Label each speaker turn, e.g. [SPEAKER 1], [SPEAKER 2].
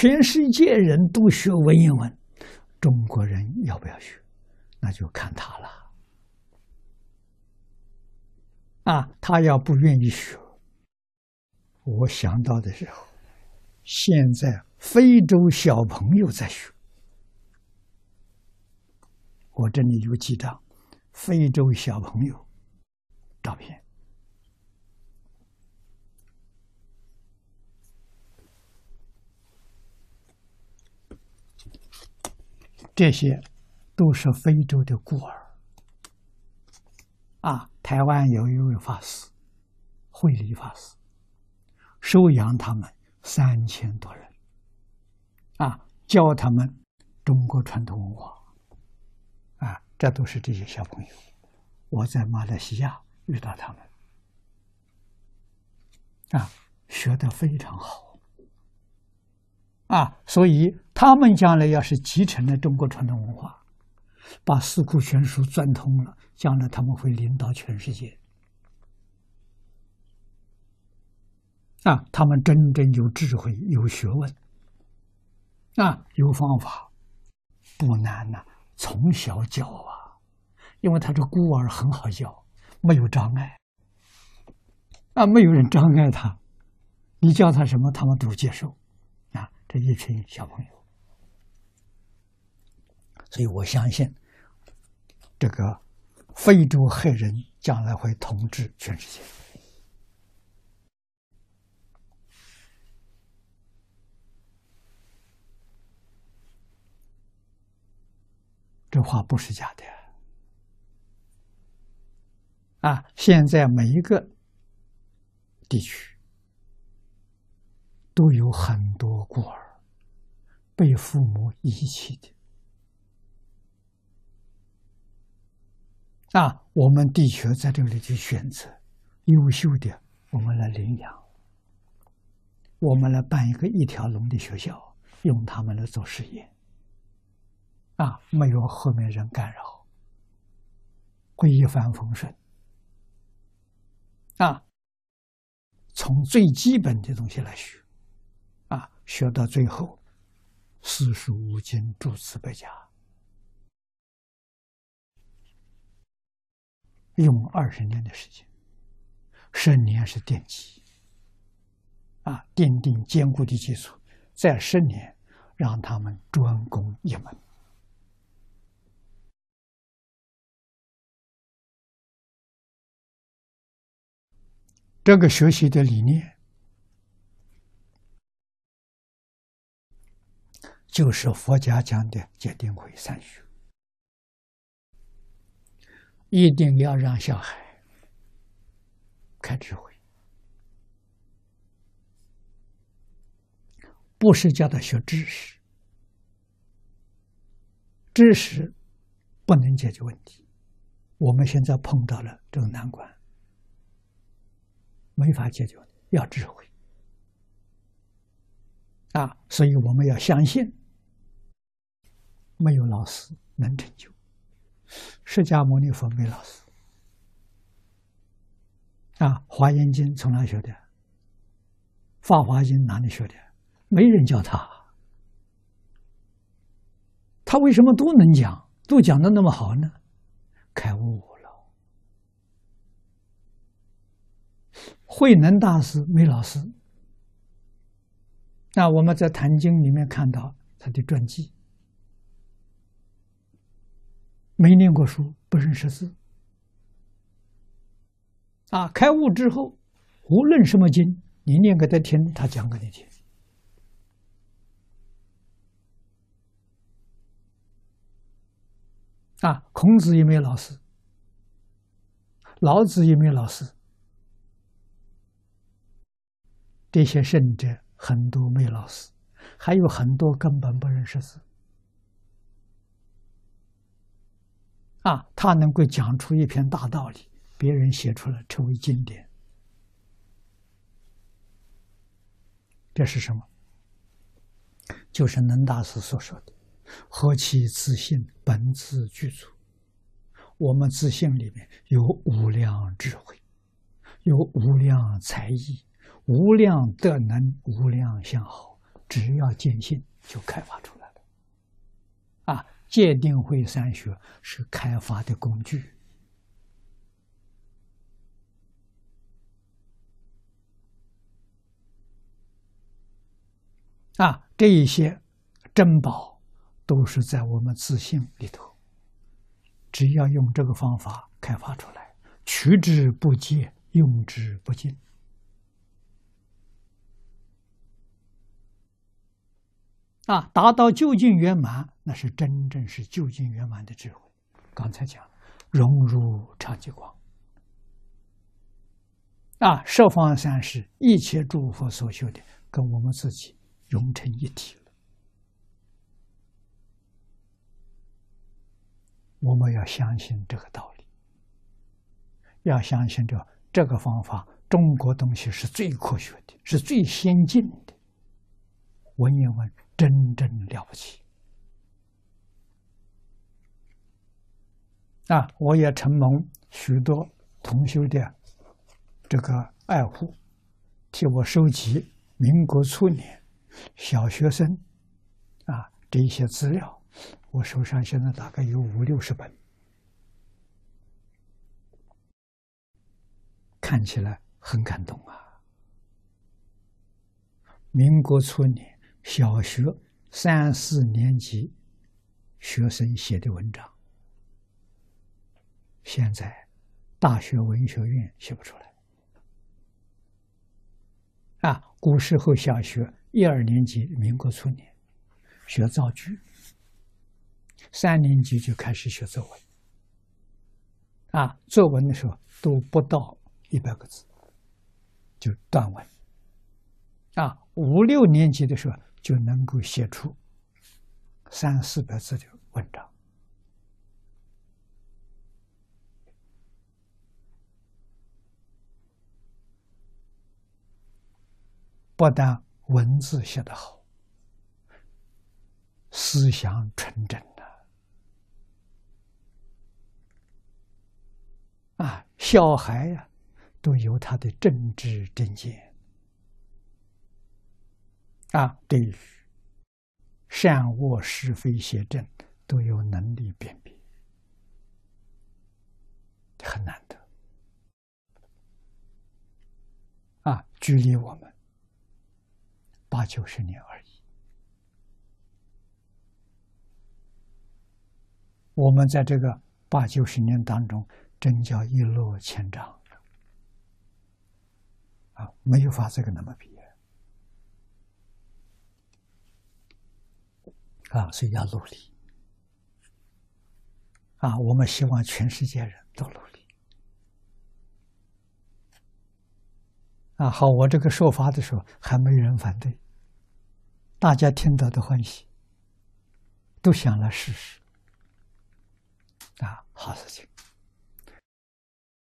[SPEAKER 1] 全世界人都学文言文，中国人要不要学？那就看他了。啊，他要不愿意学，我想到的时候，现在非洲小朋友在学，我这里有几张非洲小朋友照片。这些都是非洲的孤儿啊！台湾有一位法师，慧理法师，收养他们三千多人啊，教他们中国传统文化啊，这都是这些小朋友。我在马来西亚遇到他们啊，学的非常好。啊，所以他们将来要是继承了中国传统文化，把四库全书钻通了，将来他们会领导全世界。啊，他们真正有智慧、有学问，啊，有方法，不难呐。从小教啊，因为他这孤儿很好教，没有障碍，啊，没有人障碍他，你教他什么，他们都接受。这一群小朋友，所以我相信，这个非洲黑人将来会统治全世界。这话不是假的啊！现在每一个地区。都有很多孤儿被父母遗弃的啊！我们的确在这里去选择优秀的，我们来领养，我们来办一个一条龙的学校，用他们来做实验啊！没有后面人干扰，会一帆风顺啊！从最基本的东西来学。学到最后，四书五经诸子百家，用二十年的时间，十年是奠基，啊，奠定坚固的基础，再十年让他们专攻一门。这个学习的理念。就是佛家讲的戒定慧三学，一定要让小孩开智慧，不是叫他学知识，知识不能解决问题。我们现在碰到了这个难关，没法解决，要智慧啊！所以我们要相信。没有老师能成就，释迦牟尼佛没老师啊，《华严经》从哪学的？《法华经》哪里学的？没人教他，他为什么都能讲，都讲的那么好呢？开悟了。慧能大师没老师，那我们在《坛经》里面看到他的传记。没念过书，不认识字，啊！开悟之后，无论什么经，你念给他听，他讲给你听。啊，孔子也没有老师，老子也没有老师，这些圣者很多没有老师，还有很多根本不认识字。啊，他能够讲出一篇大道理，别人写出来成为经典，这是什么？就是能大师所说的“何其自信，本自具足”。我们自信里面有无量智慧，有无量才艺，无量德能，无量相好，只要见性就开发出来了。啊，戒定慧三学是开发的工具。啊，这一些珍宝都是在我们自信里头。只要用这个方法开发出来，取之不竭，用之不尽，啊，达到究竟圆满，那是真正是究竟圆满的智慧。刚才讲，融入常寂光，啊，十方三世一切诸佛所修的，跟我们自己。融成一体了，我们要相信这个道理，要相信这这个方法，中国东西是最科学的，是最先进的。文言文真正了不起啊！我也承蒙许多同修的这个爱护，替我收集民国初年。小学生，啊，这一些资料，我手上现在大概有五六十本，看起来很感动啊。民国初年小学三四年级学生写的文章，现在大学文学院写不出来。啊，古时候小学。一二年级，民国初年学造句，三年级就开始学作文。啊，作文的时候都不到一百个字，就断文。啊，五六年级的时候就能够写出三四百字的文章，不但。文字写得好，思想纯正的啊，小孩呀都有他的政治正见啊，对于善恶是非邪正都有能力辨别，很难得啊，距离我们。八九十年而已，我们在这个八九十年当中，真叫一落千丈啊！没有法子跟他们比啊！所以要努力啊！我们希望全世界人都努力啊！好，我这个说法的时候还没人反对。大家听到的欢喜，都想来试试，啊，好事情。